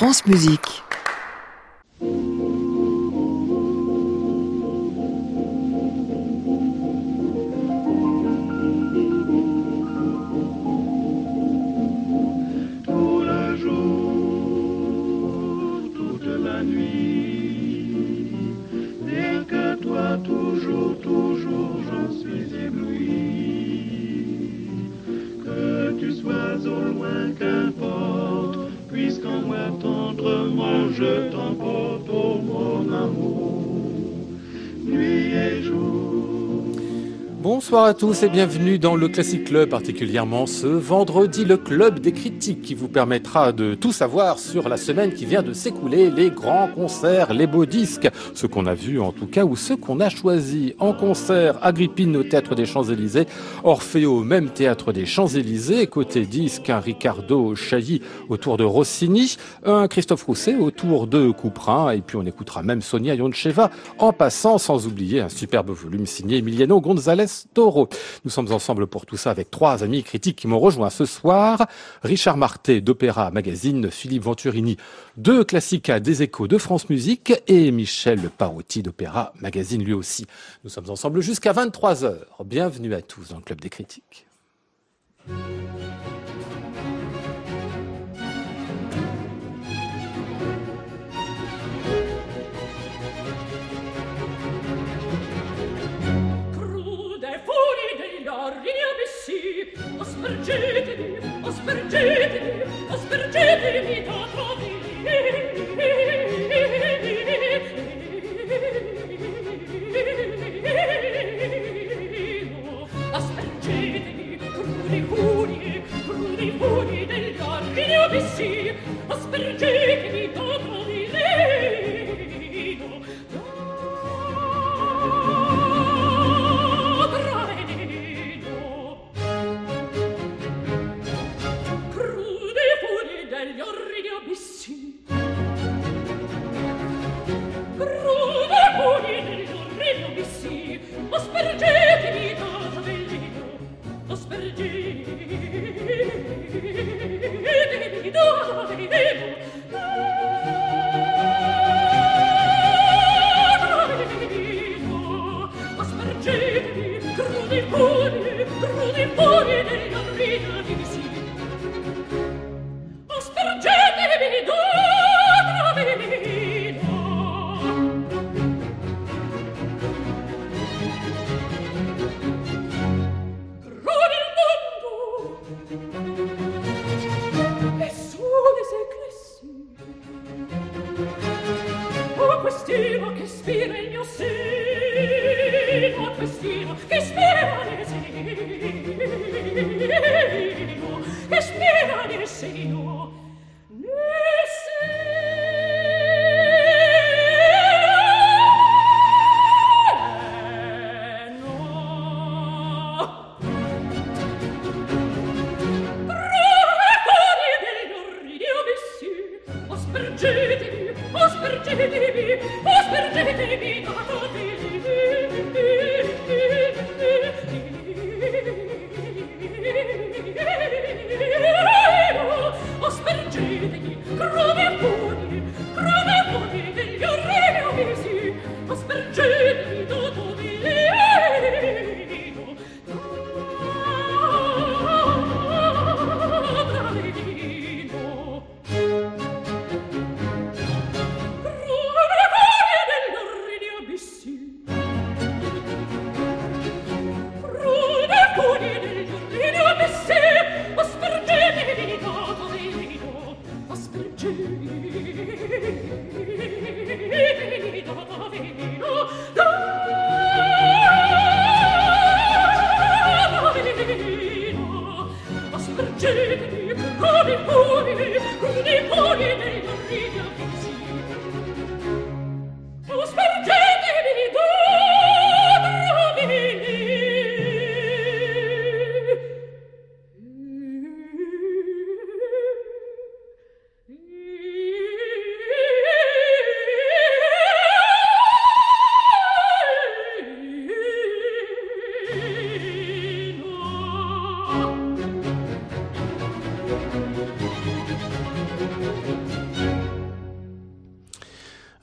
France Musique. Bonsoir à tous et bienvenue dans le Classic Club, particulièrement ce vendredi, le club des critiques qui vous permettra de tout savoir sur la semaine qui vient de s'écouler, les grands concerts, les beaux disques, ce qu'on a vu en tout cas ou ceux qu'on a choisis. En concert, Agrippine au Théâtre des Champs-Élysées, Orphée au même Théâtre des Champs-Élysées, côté disque, un Ricardo Chailly autour de Rossini, un Christophe Rousset autour de Couperin, et puis on écoutera même Sonia Yoncheva, en passant sans oublier un superbe volume signé Emiliano González Nous sommes ensemble pour tout ça avec trois amis critiques qui m'ont rejoint ce soir. Richard Marté d'Opéra Magazine, Philippe Venturini de Classica des Échos de France Musique et Michel Parotti d'Opéra Magazine lui aussi. Nous sommes ensemble jusqu'à 23h. Bienvenue à tous dans le Club des critiques. aspergetevi, aspergetevi, aspergetevi, tatavini.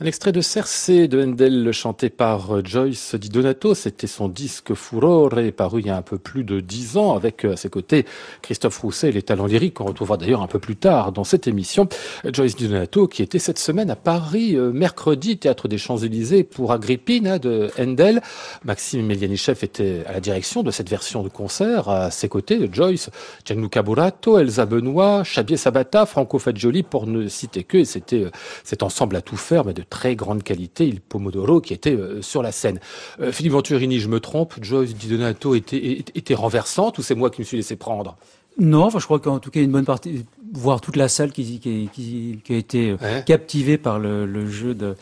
Un extrait de Cersei de Handel chanté par euh, Joyce Di Donato. C'était son disque Furore paru il y a un peu plus de dix ans avec euh, à ses côtés Christophe Rousset et les talents lyriques qu'on retrouvera d'ailleurs un peu plus tard dans cette émission. Joyce Di Donato qui était cette semaine à Paris euh, mercredi, théâtre des Champs-Élysées pour Agrippine de Handel. Maxime Melianichev était à la direction de cette version de concert. À ses côtés, Joyce, Gianluca Burato, Elsa Benoît, Xavier Sabata, Franco Fagioli pour ne citer que. C'était cet ensemble à tout faire mais de très grande qualité, il Pomodoro, qui était euh, sur la scène. Euh, Philippe Venturini, je me trompe, Joyce Di Donato était, était renversante ou c'est moi qui me suis laissé prendre? Non, enfin, je crois qu'en tout cas, une bonne partie, voire toute la salle qui, qui, qui, qui a été euh, captivée par le, le, jeu de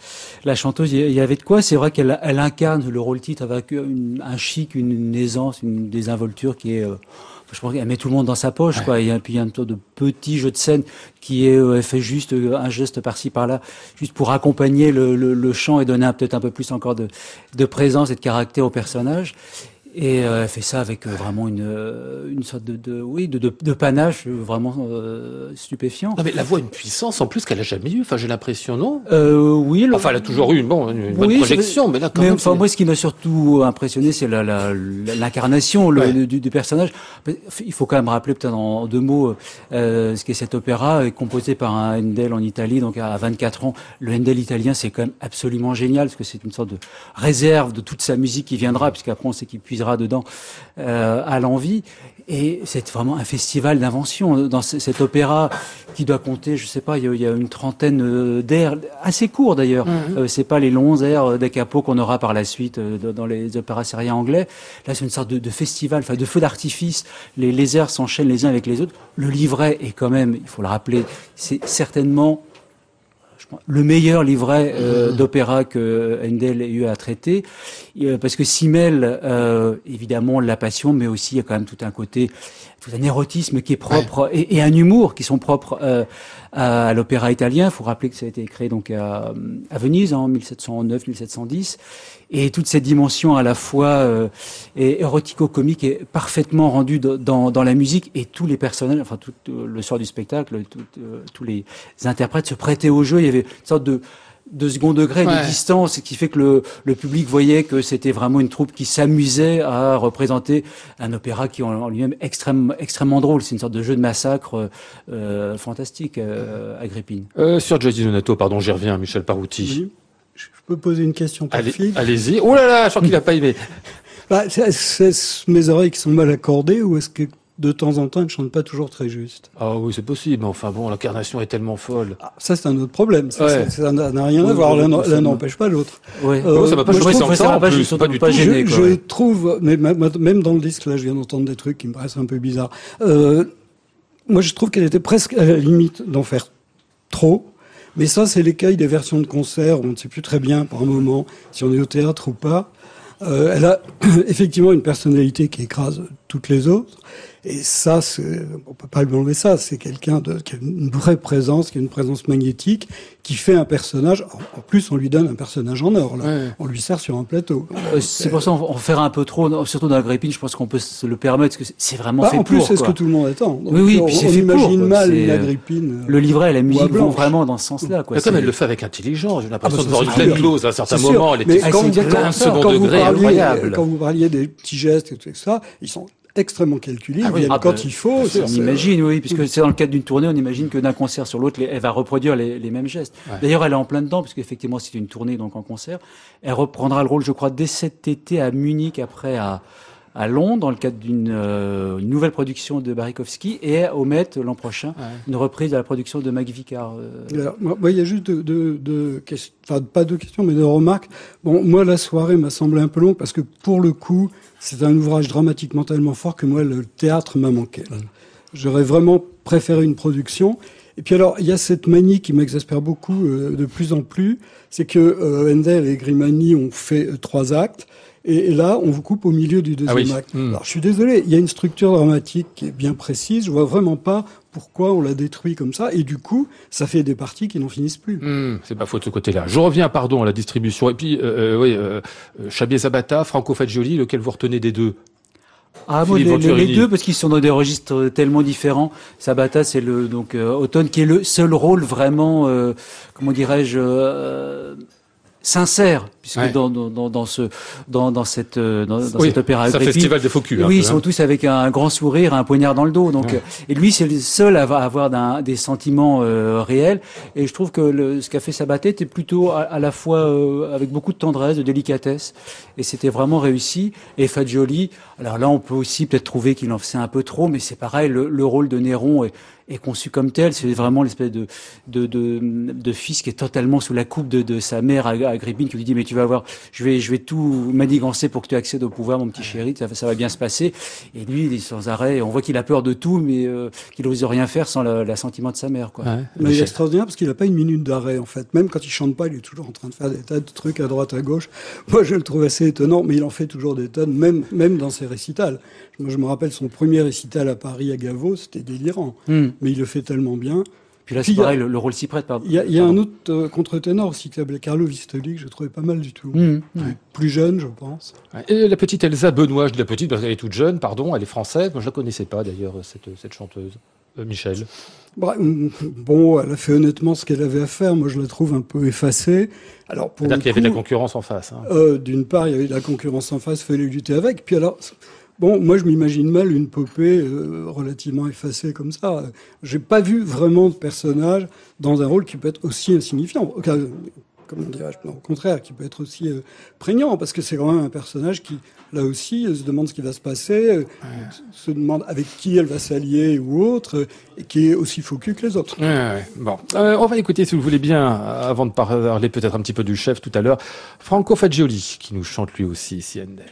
la chanteuse, il y avait de quoi? C'est vrai qu'elle elle incarne le rôle titre avec un chic, une, aisance, une désinvolture qui est je pense qu'elle met tout le monde dans sa poche, quoi. Et puis il y a un tas de petits jeux de scène qui est euh, fait juste euh, un geste par-ci par-là, juste pour accompagner le, le, le chant et donner peut-être un peu plus encore de, de présence et de caractère au personnage. Et euh, elle fait ça avec euh, vraiment une, euh, une sorte de, de oui de, de, de, panache vraiment euh, stupéfiant. Non mais la voix a une puissance en plus qu'elle a jamais eu. Enfin j'ai l'impression non? Euh, oui. Enfin elle a toujours eu bon, une, bonne projection, mais là quand mais, même. Enfin moi ce qui m'a surtout impressionné c'est l'incarnation la, la, ouais. du, du, personnage. Il faut quand même rappeler peut-être en deux mots ce qu'est cet opéra composé par un Handel en Italie donc à 24 ans. Le Handel italien c'est quand même absolument génial parce que c'est une sorte de réserve de toute sa musique qui viendra puisqu'après on sait qu'il puisera dedans euh, à l'envie. Et c'est vraiment un festival d'invention dans cet opéra qui doit compter, je sais pas, il y a, une trentaine euh, d'airs assez courts d'ailleurs. Euh, c'est pas les longs airs des capots qu'on aura par la suite euh, dans les opéras syriens anglais. Là, c'est une sorte de, de festival, enfin de feu d'artifice. Les, les airs s'enchaînent les uns avec les autres. Le livret est quand même, il faut le rappeler, c'est certainement le meilleur livret euh, d'opéra que Handel ait eu à traiter, euh, parce que Simmel, euh, évidemment, la passion, mais aussi il y a quand même tout un côté, un érotisme qui est propre ouais. et, et, un humour qui sont propres euh, à, à l'opéra italien. Il faut rappeler que ça a été créé donc à, à Venise en 1709-1710 et toute cette dimension à la fois euh, érotico-comique est parfaitement rendue dans, dans, la musique et tous les personnages, enfin tout euh, le sort du spectacle, tout, euh, tous les interprètes se prêtaient au jeu. Il y avait une sorte de de second degré ouais. de distance, qui fait que le, le public voyait que c'était vraiment une troupe qui s'amusait à représenter un opéra qui en, lui-même extrême, extrêmement drôle. C'est une sorte de jeu de massacre euh, fantastique, euh, Agrippine. Euh, sur Jody Donato, pardon, j'y reviens, Michel Parouti. Oui. Je peux poser une question pour Allez, Philippe Allez-y. Oh là là, je crois qu'il n'a pas aimé. bah, c'est mes oreilles qui sont mal accordées ou est-ce que de temps en temps, elle ne chante pas toujours très juste. Ah oui, c'est possible. Enfin bon, l'incarnation est tellement folle. Ah, ça, c'est un autre problème. Ça ouais. ça n'a rien oui, à voir. L'un n'empêche pas l'autre. Oui. Euh, ça m'a pas sans ça. Pas, plus, pas, du pas tout. Gêné, je, je trouve, mais même dans le disque, là, je viens d'entendre des trucs qui me paraissent un peu bizarres. Euh, moi, je trouve qu'elle était presque à la limite d'en faire trop. Mais ça, c'est l'écueil des versions de concert. On ne sait plus très bien, par un moment, si on est au théâtre ou pas. Euh, elle a effectivement une personnalité qui écrase toutes les autres. Et ça, on peut pas lui enlever ça. C'est quelqu'un qui a une vraie présence, qui a une présence magnétique, qui fait un personnage. En plus, on lui donne un personnage en or. Là. Ouais. On lui sert sur un plateau. Euh, c'est pour ça qu'on fait un peu trop, surtout dans la Grépine. Je pense qu'on peut se le permettre, parce que c'est vraiment bah, fait en plus, c'est ce que tout le monde attend. Donc, oui, oui. On, puis on imagine pour, mal la Agrippine. Le livret et la musique vont vraiment dans ce sens-là. Quoi. Comme elle le fait avec intelligence, j'ai l'impression ah bah, de voir une pleine clause à un certain moment. Elle était quand, quand, second degré, incroyable. Quand vous parliez des petits gestes et tout ça, ils sont extrêmement calculés, ah, oui. ah, quand bah, il faut. On imagine, oui, puisque c'est dans le cadre d'une tournée, on imagine que d'un concert sur l'autre, elle va reproduire les, les mêmes gestes. Ouais. D'ailleurs, elle est en plein dedans, puisque effectivement, c'est une tournée donc en concert. Elle reprendra le rôle, je crois, dès cet été à Munich, après à à Londres dans le cadre d'une euh, nouvelle production de Barikowski et au Met l'an prochain ouais. une reprise de la production de Vicar. Euh... Alors, moi, il y a juste de, de, de enfin pas de questions mais de remarques. Bon, moi la soirée m'a semblé un peu longue parce que pour le coup c'est un ouvrage dramatiquement tellement fort que moi le théâtre m'a manqué. J'aurais vraiment préféré une production. Et puis alors, il y a cette manie qui m'exaspère beaucoup euh, de plus en plus, c'est que Handel et Grimani ont fait trois actes, et, là, on vous coupe au milieu du deuxième ah oui. acte. Mmh. Alors, je suis désolé, il y a une structure dramatique qui est bien précise. Je vois vraiment pas pourquoi on l'a détruit comme ça. Et du coup, ça fait des parties qui n'en finissent plus. Mmh, c'est pas faute de ce côté-là. Je reviens, pardon, à la distribution. Et puis, euh, oui, euh, Chabier Zabata, Franco Fagioli, lequel vous retenez des deux? Ah bon, les, les, deux parce qu'ils sont dans des registres tellement différents. Sabata, c'est le donc euh, Automne qui est le seul rôle vraiment, euh, comment dirais-je, euh, sincère puisque Ouais. dans, dans, dans, ce dans, dans cette euh, dans, dans Oui, cet opéra c'est un festival de faux culs, un oui peu, ils sont hein. tous avec un grand sourire un poignard dans le dos donc Ouais. euh, et lui c'est le seul à avoir, des sentiments euh, réels et je trouve que le, ce qu'a fait Sabaté était plutôt à, à la fois euh, avec beaucoup de tendresse de délicatesse et c'était vraiment réussi et Fagioli alors là on peut aussi peut-être trouver qu'il en faisait un peu trop mais c'est pareil le, le rôle de Néron est, est conçu comme tel c'est vraiment l'espèce de, de, de, de fils qui est totalement sous la coupe de, de sa mère Ag- Agrippine qui lui dit mais tu vas voir je vais je vais tout manigancer pour que tu accèdes au pouvoir mon petit chéri ça, va- ça va bien se passer et lui il est sans arrêt on voit qu'il a peur de tout mais euh, qu'il n'ose rien faire sans la- l'assentiment de sa mère quoi Ouais. Mais il est extraordinaire parce qu'il n'a pas une minute d'arrêt en fait. Même quand il chante pas, il est toujours en train de faire des tas de trucs à droite, à gauche. Moi, je le trouve assez étonnant, mais il en fait toujours des tonnes, même même dans ses récitals. Moi, je me rappelle son premier récital à Paris à Gaveau, c'était délirant. Hmm. Mais il le fait tellement bien. puis là c'est il a- pareil le, le rôle s'y prête pardon Il y a, il y a un autre euh, contre-ténor aussi qui s'appelait Carlo Vistoli que je trouvais pas mal du tout. Hmm. Ouais. Plus jeune, je pense. Ouais. Et la petite Elsa Benoît, je dis la petite parce qu'elle est toute jeune, pardon, elle est française. Moi, je la connaissais pas d'ailleurs, cette, cette chanteuse. Euh, Michel. Bah, mm, Bon, elle a fait honnêtement ce qu'elle avait à faire. Moi, je la trouve un peu effacée. Alors, pour C'est-à-dire qu'il y avait de la concurrence en face. hein. Euh, D'une part, il y avait de la concurrence en face, fallait lutter avec. Puis alors, bon, moi, je m'imagine mal une popée euh, relativement effacée comme ça. J'ai pas vu vraiment de personnage dans un rôle qui peut être aussi insignifiant. Comment dirais-je? Non, Au contraire, qui peut être aussi euh, prégnant, parce que c'est quand même un personnage qui, là aussi, euh, se demande ce qui va se passer, se demande avec qui elle va s'allier ou autre, et qui est aussi cul que les autres. Ouais, ouais. Bon, on va écouter, si vous le voulez bien, avant de parler peut-être un petit peu du chef tout à l'heure, Franco Fagioli, qui nous chante lui aussi, Siendel.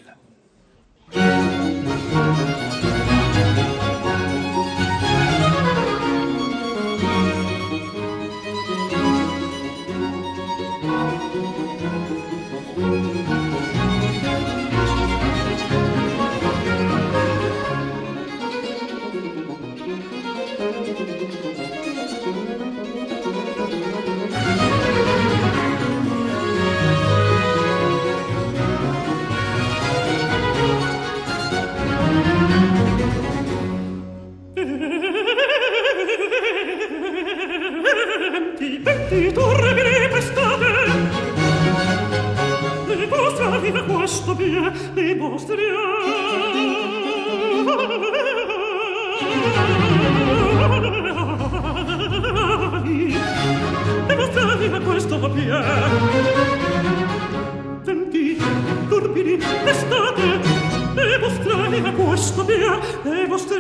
loro pie tempi turpidi estate e vostra anima questo mia e vostra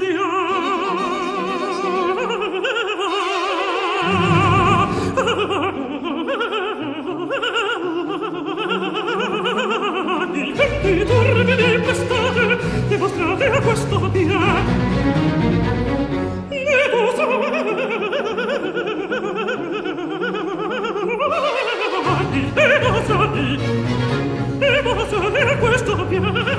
il tempi turpidi estate e vostra questo mia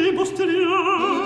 via Ne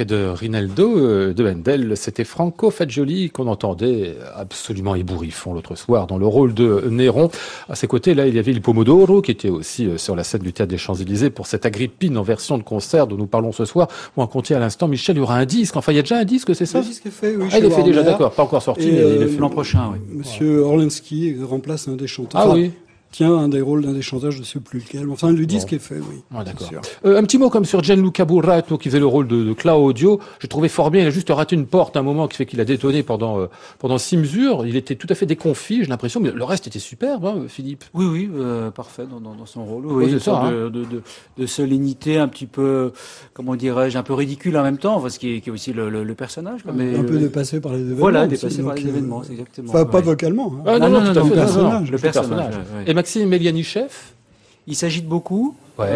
extrait de Rinaldo euh, de Handel, c'était Franco Fagioli qu'on entendait absolument ébouriffant l'autre soir dans le rôle de Néron. À ses côtés, là, il y avait il Pomodoro qui était aussi euh, sur la scène du théâtre des Champs-Élysées pour cette Agrippine en version de concert dont nous parlons ce soir. Ou en comptiez à l'instant, Michel, il y aura un disque. Enfin, il y a déjà un disque, c'est ça? Le disque est fait, oui. Ah, il est fait déjà, d'accord. Pas encore sorti, Et, mais il est euh, fait. L'an prochain, oui. Monsieur Orlensky remplace un des chanteurs. Ah Enfin, oui. Tient un des rôles d'un des chanteurs, je ne sais plus lequel. Enfin, le disque est fait, oui. Ah, d'accord. Euh, un petit mot comme sur Gianluca Burrato qui faisait le rôle de, de Claudio. J'ai trouvé fort bien. Il a juste raté une porte à un moment qui fait qu'il a détonné pendant euh, pendant six mesures. Il était tout à fait déconfit, j'ai l'impression, mais le reste était superbe, hein, Philippe. Oui, oui, euh, parfait dans, dans, dans son rôle. Oui, Oui, c'est une ça, sorte hein. de, de, de, de solennité un petit peu, comment dirais-je, un peu ridicule en même temps, enfin, ce qui est, qui est aussi le, le, le personnage. quoi, mais, un peu euh, dépassé par les événements. Voilà, aussi, dépassé par les euh, événements, c'est exactement. Enfin, pas ouais. vocalement. hein. Ah, non, non, non, tout non, le non, non, personnage. le personnage. ouais, ouais. Et Maxime Melianichev Il s'agite beaucoup. Ouais.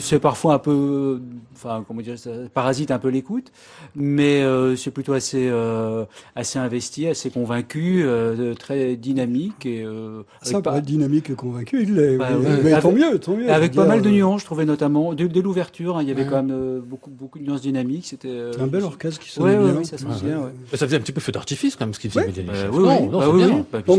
C'est parfois un peu, enfin, comment dire, ça parasite un peu l'écoute, mais euh, c'est plutôt assez, euh, assez investi, assez convaincu, euh, très dynamique et euh, Ça, pas, dynamique et convaincu, il l'est. Bah, mais ouais. mais Avec- tant mieux, tant mieux. avec pas mal de nuances, je trouvais notamment dès, dès l'ouverture, hein, il y avait Ouais. quand même euh, beaucoup, beaucoup de nuances dynamiques. C'était euh, Un bel orchestre qui sonne Ouais, ouais, bien. oui, ça bien. Ouais. Ça faisait un petit peu feu d'artifice quand même ce qu'il faisait Ouais. C'est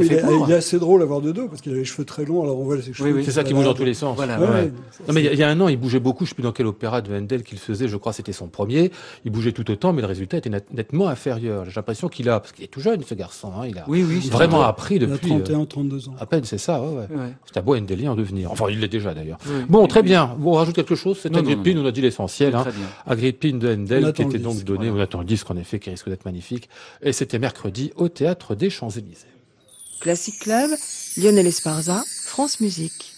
il, est, assez drôle à voir de dos parce qu'il a les cheveux très longs, alors on voit ses cheveux. C'est ça qui bouge dans tous les sens. Ouais, ouais. ouais. Non, mais il y a- il y, a un an, il bougeait beaucoup. Je sais plus dans quel opéra de Handel qu'il faisait. Je crois que c'était son premier. Il bougeait tout autant, mais le résultat était net- nettement inférieur. J'ai l'impression qu'il a, parce qu'il est tout jeune, ce garçon. Hein, il a Oui, oui, c'est vraiment vrai. appris Il a depuis. euh, 31, 32 ans. à peine, c'est ça. Ouais, ouais. Ouais. C'est un beau Handelien en devenir. Enfin, il l'est déjà d'ailleurs. Oui. Bon, très oui. bien. Vous rajoutez quelque chose? C'est Agrippine, on a dit l'essentiel. Hein. Agrippine de Handel, qui était donc disque, donné, voilà. on attend le disque en effet, qui risque d'être magnifique. Et c'était mercredi au Théâtre des Champs-Élysées. Classic Club, Lionel Esparza, France Musique.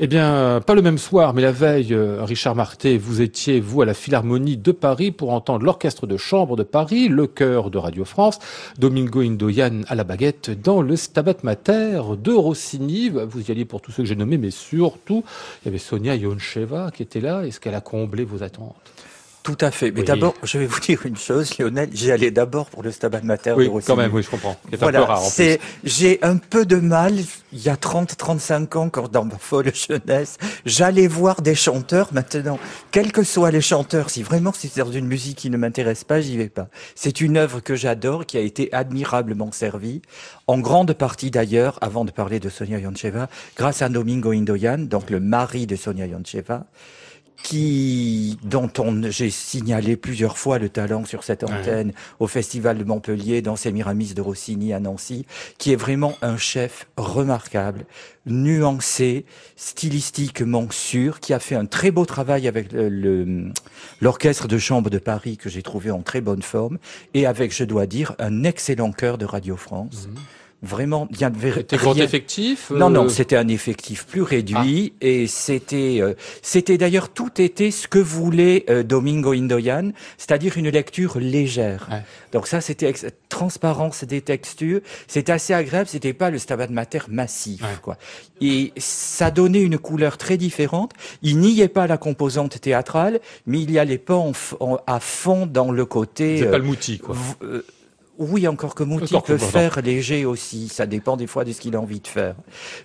Eh bien, pas le même soir, mais la veille, euh, Richard Marté, vous étiez, vous, à la Philharmonie de Paris pour entendre l'Orchestre de Chambre de Paris, le chœur de Radio France, Domingo Indoyan à la baguette dans le Stabat Mater de Rossini. Vous y alliez pour tous ceux que j'ai nommés, mais surtout, il y avait Sonia Yoncheva qui était là. Est-ce qu'elle a comblé vos attentes? Tout à fait. Mais Oui. d'abord, je vais vous dire une chose, Lionel. J'y allais d'abord pour le Stabat Mater Oui, de Rossini. quand même, oui, je comprends. C'est un peu rare en c'est, plus. j'ai un peu de mal, il y a 30, 35 ans, quand dans ma folle jeunesse, j'allais voir des chanteurs. Maintenant, quels que soient les chanteurs, si vraiment c'est dans une musique qui ne m'intéresse pas, j'y vais pas. C'est une œuvre que j'adore, qui a été admirablement servie, en grande partie d'ailleurs, avant de parler de Sonia Yoncheva, grâce à Domingo Indoyan, donc le mari de Sonia Yoncheva, qui, dont on, j'ai signalé plusieurs fois le talent sur cette antenne au Festival de Montpellier, dans Sémiramis de Rossini à Nancy, qui est vraiment un chef remarquable, nuancé, stylistiquement sûr, qui a fait un très beau travail avec le- l'orchestre de chambre de Paris que j'ai trouvé en très bonne forme, et avec, je dois dire, un excellent chœur de Radio France. Vraiment, il y avait C'était grand effectif non, euh, non, c'était un effectif plus réduit et c'était, euh, c'était d'ailleurs tout était ce que voulait euh, Domingo Indoyan, c'est-à-dire une lecture légère. Ouais. Donc ça, c'était transparence des textures, c'était assez agréable, c'était pas le Stabat Mater massif, Ouais. quoi. Et ça donnait une couleur très différente. Il n'y est pas la composante théâtrale, mais il y allait pas en en- à fond dans le côté. C'est euh, pas le mouti, quoi. Oui, encore que Mouti peut pardon. faire léger aussi. Ça dépend des fois de ce qu'il a envie de faire.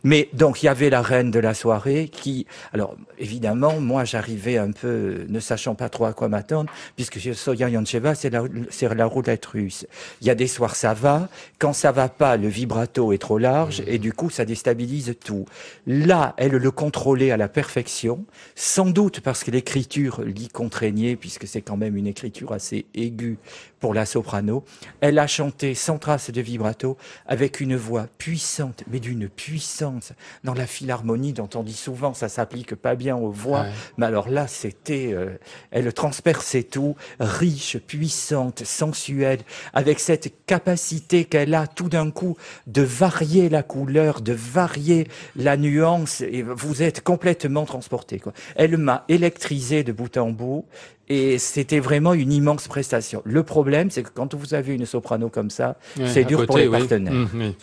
Mais donc, il y avait la reine de la soirée qui, alors, évidemment, moi, j'arrivais un peu, ne sachant pas trop à quoi m'attendre, puisque chez Soya Yoncheva, c'est la, c'est la roulette russe. Il y a des soirs, ça va. Quand ça va pas, le vibrato est trop large et du coup, ça déstabilise tout. Là, elle le contrôlait à la perfection, sans doute parce que l'écriture l'y contraignait, puisque c'est quand même une écriture assez aiguë pour la soprano. Elle a chanté sans trace de vibrato, avec une voix puissante, mais d'une puissance dans la philharmonie dont on dit souvent ça s'applique pas bien aux voix. Ouais. Mais alors là, c'était, euh, elle transperçait tout, riche, puissante, sensuelle, avec cette capacité qu'elle a tout d'un coup de varier la couleur, de varier la nuance, et vous êtes complètement transporté. Quoi. Elle m'a électrisé de bout en bout. Et c'était vraiment une immense prestation. Le problème, c'est que quand vous avez une soprano comme ça, Ouais, c'est dur pour les oui. partenaires. Mmh, oui.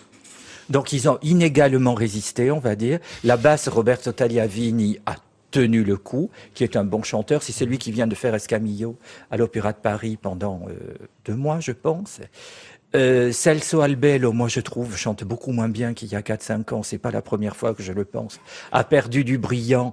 Donc ils ont inégalement résisté, on va dire. La basse Roberto Tagliavini a tenu le coup, qui est un bon chanteur. C'est celui qui vient de faire Escamillo à l'Opéra de Paris pendant euh, deux mois, je pense. Euh, Celso Albello, moi je trouve, chante beaucoup moins bien qu'il y a 4-5 ans. C'est pas la première fois que je le pense. A perdu du brillant.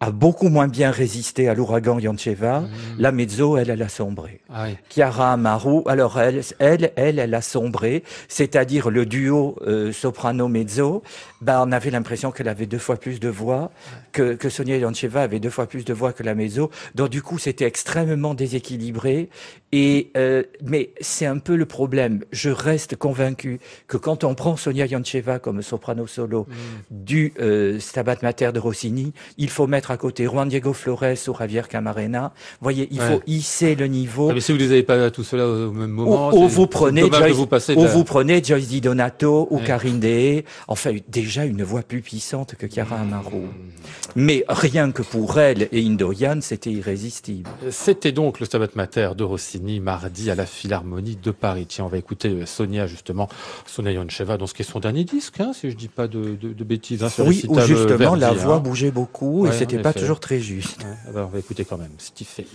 A beaucoup moins bien résisté à l'ouragan Yancheva. Mhm. La mezzo, elle, elle a sombré. Ah oui. Chiara Amaru, alors elle, elle, elle, elle a sombré, c'est-à-dire le duo euh, soprano-mezzo, bah, on avait l'impression qu'elle avait deux fois plus de voix, que, que Sonia Yancheva avait deux fois plus de voix que la mezzo, donc du coup c'était extrêmement déséquilibré, et euh, mais c'est un peu le problème, je reste convaincu que quand on prend Sonia Yancheva comme soprano solo du euh, Stabat Mater de Rossini, il faut mettre à côté Juan Diego Flores ou Javier Camarena, vous voyez, il Ouais. faut hisser le niveau, Ah, mais si vous les avez pas tout cela au même moment, ou, vous prenez Joyce, vous de ou vous prenez Joyce Di Donato ou Ouais. Karine Dehé, enfin déjà une voix plus puissante que Chiara Amaro. Mais rien que pour elle et Indoyan, c'était irrésistible. C'était donc le Stabat Mater de Rossini mardi à la Philharmonie de Paris. Tiens, on va écouter euh, Sonia justement, Sonia Yoncheva dans ce qui est son dernier disque, hein, si je dis pas de, de, de bêtises. Hein, Oui, où euh, justement la voix hein. bougeait beaucoup Ouais, et c'était en pas toujours très juste. Ouais, ah bah, on va écouter quand même. Steve Fay.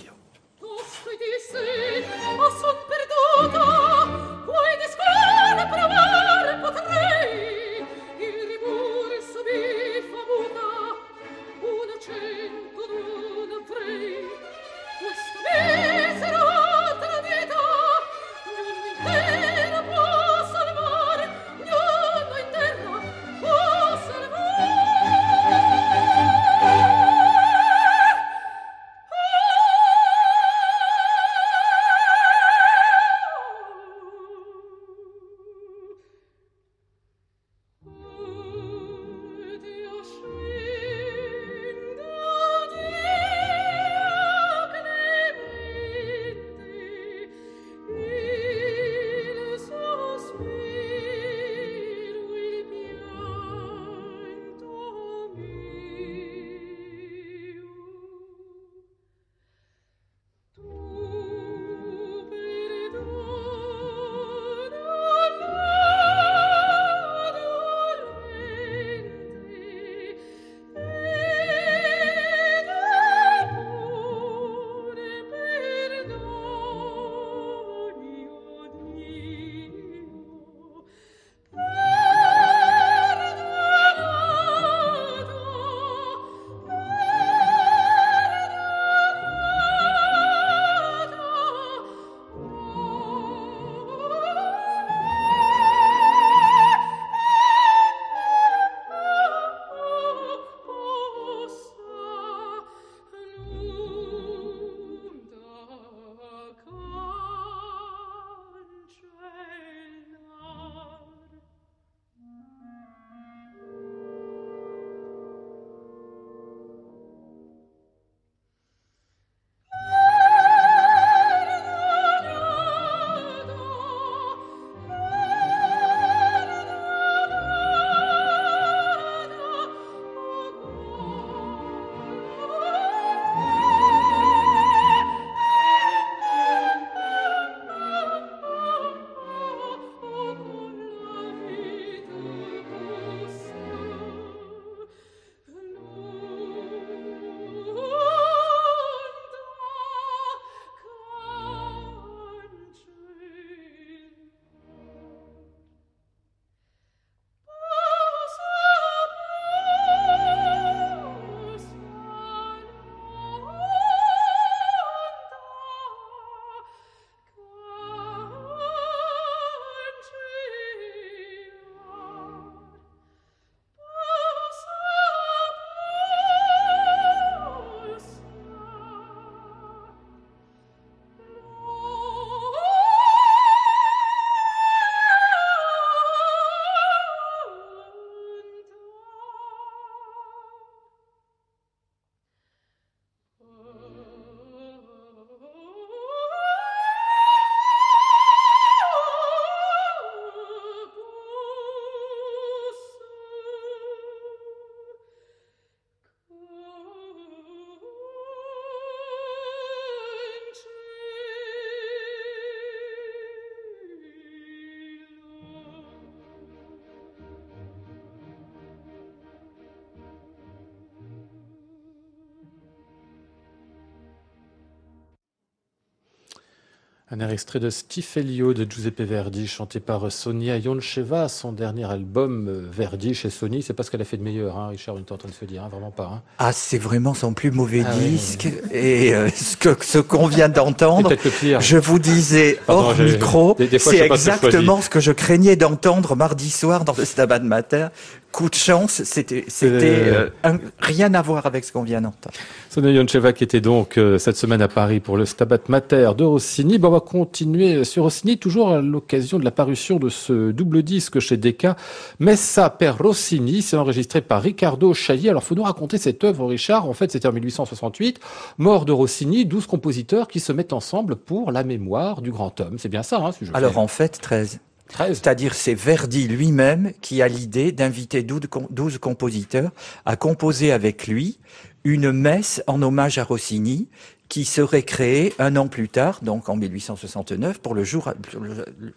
Un air extrait de Stifelio de Giuseppe Verdi, chanté par Sonia Yoncheva, son dernier album euh, Verdi chez Sony. C'est pas ce qu'elle a fait de meilleur, hein, Richard, on est en train de se dire, hein, vraiment pas. Hein. Ah, c'est vraiment son plus mauvais Ah oui, disque. Et euh, ce que ce qu'on vient d'entendre, je vous disais Pardon, hors micro, c'est ce que exactement ce que je craignais d'entendre mardi soir dans le Stabat Matin. Coup de chance, c'était Euh. euh, rien à voir avec ce qu'on vient d'entendre. Sonia Yoncheva qui était donc euh, cette semaine à Paris pour le Stabat Mater de Rossini. Bon, on va continuer sur Rossini, toujours à l'occasion de la parution de ce double disque chez Decca. Messa per Rossini, c'est enregistré par Riccardo Chailly. Alors, faut nous raconter cette œuvre, Richard. En fait, c'était en 1868. Mort de Rossini, 12 compositeurs qui se mettent ensemble pour la mémoire du grand homme. C'est bien ça, hein, si je Alors en fait, 13. 13. C'est-à-dire c'est Verdi lui-même qui a l'idée d'inviter 12 com- 12 compositeurs à composer avec lui une messe en hommage à Rossini qui serait créée un an plus tard, donc en 1869, pour le jour,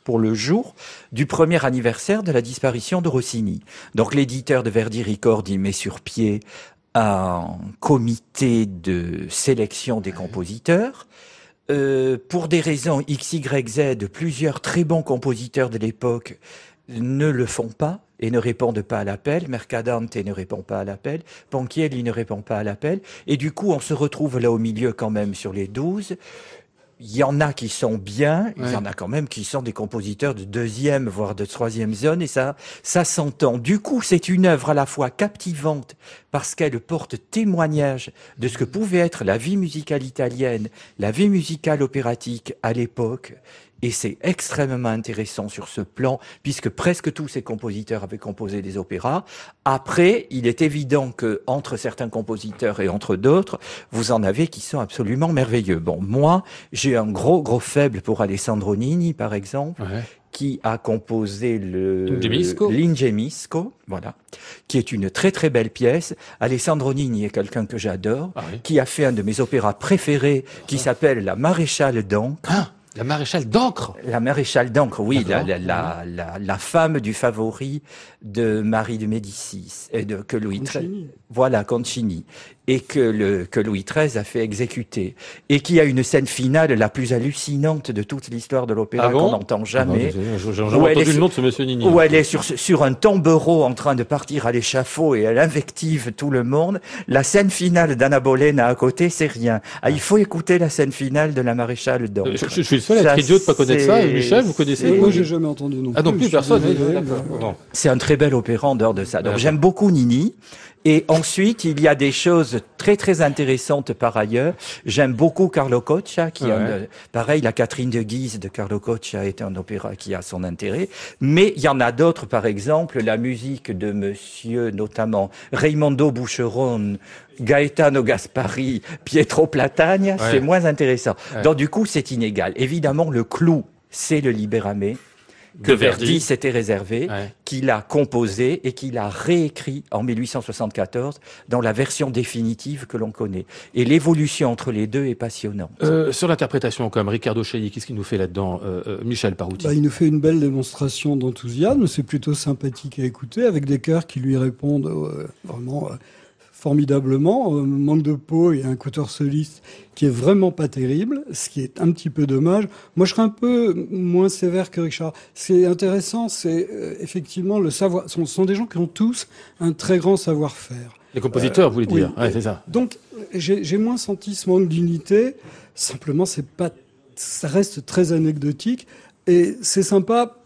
pour le jour du premier anniversaire de la disparition de Rossini. Donc l'éditeur de Verdi Record y met sur pied un comité de sélection des compositeurs. Euh, pour des raisons X, Y, Z, plusieurs très bons compositeurs de l'époque ne le font pas et ne répondent pas à l'appel. Mercadante ne répond pas à l'appel. Ponchielli ne répond pas à l'appel. Et du coup, on se retrouve là au milieu quand même sur les 12. Il y en a qui sont bien, il y en a quand même qui sont des compositeurs de deuxième, voire de troisième zone, et ça, ça s'entend. Du coup, c'est une œuvre à la fois captivante parce qu'elle porte témoignage de ce que pouvait être la vie musicale italienne, la vie musicale opératique à l'époque. Et c'est extrêmement intéressant sur ce plan, puisque presque tous ces compositeurs avaient composé des opéras. Après, il est évident que entre certains compositeurs et entre d'autres, vous en avez qui sont absolument merveilleux. Bon, moi, j'ai un gros, gros faible pour Alessandro Nini, par exemple Ouais. qui a composé le L'Ingemisco. voilà, qui est une très très belle pièce. Alessandro Nini est quelqu'un que j'adore, Ah oui. qui a fait un de mes opéras préférés, qui s'appelle La Maréchale d'Ancre. Ah, la maréchale d'encre. La maréchale d'Ancre, oui, la, D'accord. la, la, la, la femme du favori de Marie de Médicis, et de, que Louis XIII. Voilà, Concini, et que, le, que Louis XIII a fait exécuter, et qui a une scène finale la plus hallucinante de toute l'histoire de l'opéra Ah bon qu'on n'entend jamais. Ah, bah, J'ai j'ai Où entendu elle est le sur- nom de ce monsieur Nini. où elle est sur, sur un tombereau en train de partir à l'échafaud et elle invective tout le monde. La scène finale d'Anna Bolena à côté, c'est rien. Ah, il faut écouter la scène finale de la maréchale Euh, d'Ancre. Je, je suis le seul à être idiot de pas connaître ça. Et Michel, vous connaissez c'est- Moi, j'ai jamais entendu non plus. Ah non je plus personne. Bon. C'est un très bel opéra en dehors de ça. Donc j'aime beaucoup Nini. Et ensuite, il y a des choses très très intéressantes par ailleurs. J'aime beaucoup Carlo Coccia, qui Ouais. un- pareil, la Catherine de Guise de Carlo Coccia est un opéra qui a son intérêt. Mais il y en a d'autres, par exemple, la musique de monsieur, notamment Raimondo Boucheron, Gaetano Gaspari, Pietro Platagna, Ouais. c'est moins intéressant. Ouais. Donc du coup, c'est inégal. Évidemment, le clou, c'est le Libérame que Verdi. Verdi s'était réservé Ouais. qu'il a composé et qu'il a réécrit en 1874 dans la version définitive que l'on connaît. Et l'évolution entre les deux est passionnante. Euh, sur l'interprétation, comme Ricardo Chailly, qu'est-ce qu'il nous fait là-dedans euh, euh, Michel Parouti. Bah, il nous fait une belle démonstration d'enthousiasme, c'est plutôt sympathique à écouter, avec des chœurs qui lui répondent euh, vraiment euh, formidablement. Euh, manque de peau et un cutter soliste qui est vraiment pas terrible, ce qui est un petit peu dommage. Moi, je serais un peu moins sévère que Richard. Ce qui est intéressant, c'est euh, effectivement le savoir. Ce sont, des gens qui ont tous un très grand savoir-faire. Les compositeurs, vous voulez oui. dire Ouais, c'est ça. Donc, j'ai j'ai moins senti ce manque d'unité. Simplement, c'est pas, ça reste très anecdotique. Et c'est sympa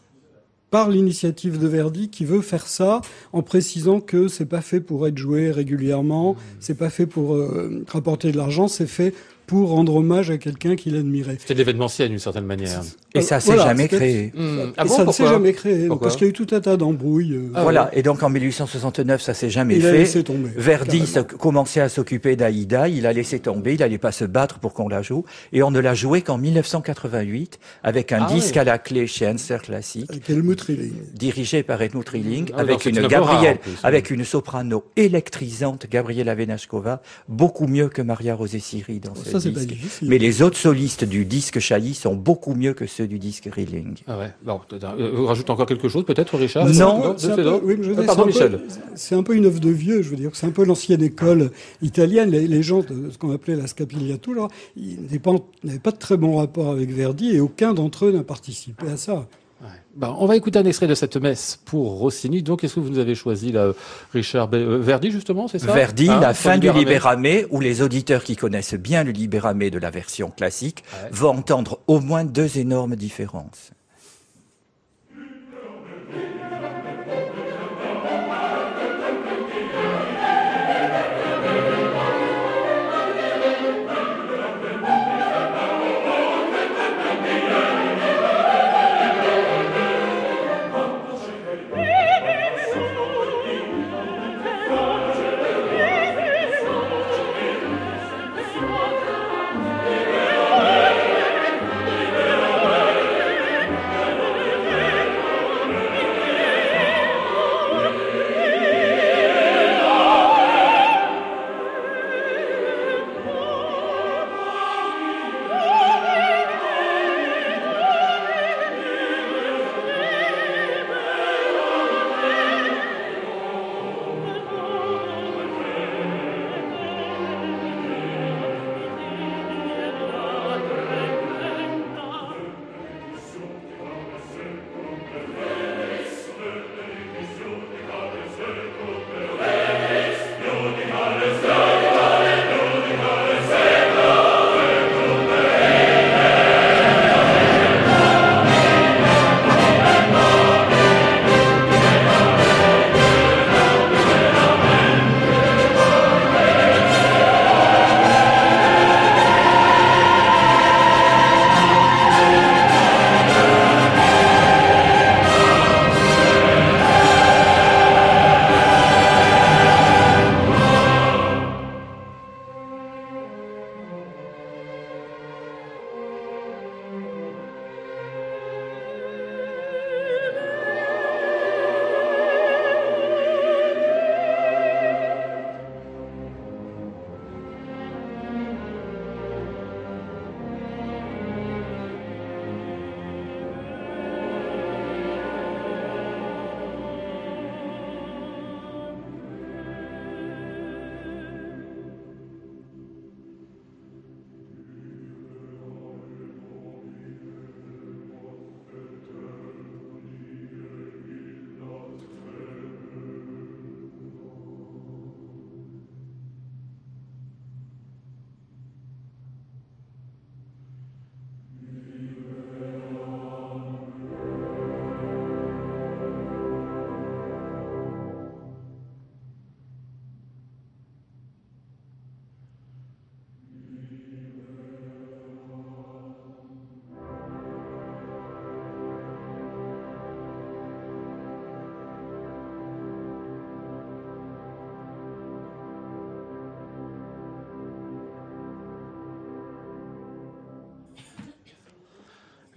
par l'initiative de Verdi qui veut faire ça en précisant que c'est pas fait pour être joué régulièrement, c'est pas fait pour euh, rapporter de l'argent, c'est fait pour rendre hommage à quelqu'un qu'il admirait. C'était l'événementiel d'une certaine manière. Et ça s'est Voilà, jamais créé. Hmm. Ah bon, ça ne s'est jamais créé, Pourquoi parce qu'il y a eu tout un tas d'embrouilles. euh, Ah voilà. Et donc en 1869, ça s'est jamais il a fait. laissé tomber. Verdi commençait à s'occuper d'Aïda, il a laissé tomber, il n'allait pas se battre pour qu'on la joue, et on ne l'a joué qu'en 1988 avec un Ah disque oui. à la clé chez Hanser Classic. Avec Helmut Rilling. dirigé par Edmund Rilling, Ah, avec une Gabrielle, oui. avec une soprano électrisante, Gabriela Venashkova, beaucoup mieux que Maria Rosé-Siri dans cette ça, c'est pas disque. difficile. Mais les autres solistes du disque Chailly sont beaucoup mieux que ceux du disque Rilling. Ah ouais. Bon, euh, rajoute encore quelque chose, peut-être, Richard? Non. C'est un peu- oui, Ah, un un une œuvre de vieux, je veux dire. C'est un peu l'ancienne école italienne. Les, les gens de ce qu'on appelait la scapigliatura, là, ils n'avaient pas, n'avaient pas de très bon rapport avec Verdi et aucun d'entre eux n'a participé à ça. Bon, on va écouter un extrait de cette messe pour Rossini. Donc, est-ce que vous nous avez choisi, là, Richard Be- euh, Verdi, justement, c'est ça? Verdi, Hein, la fin du Libéramé. Où les auditeurs qui connaissent bien le Libéramé de la version classique Ouais. vont entendre au moins deux énormes différences.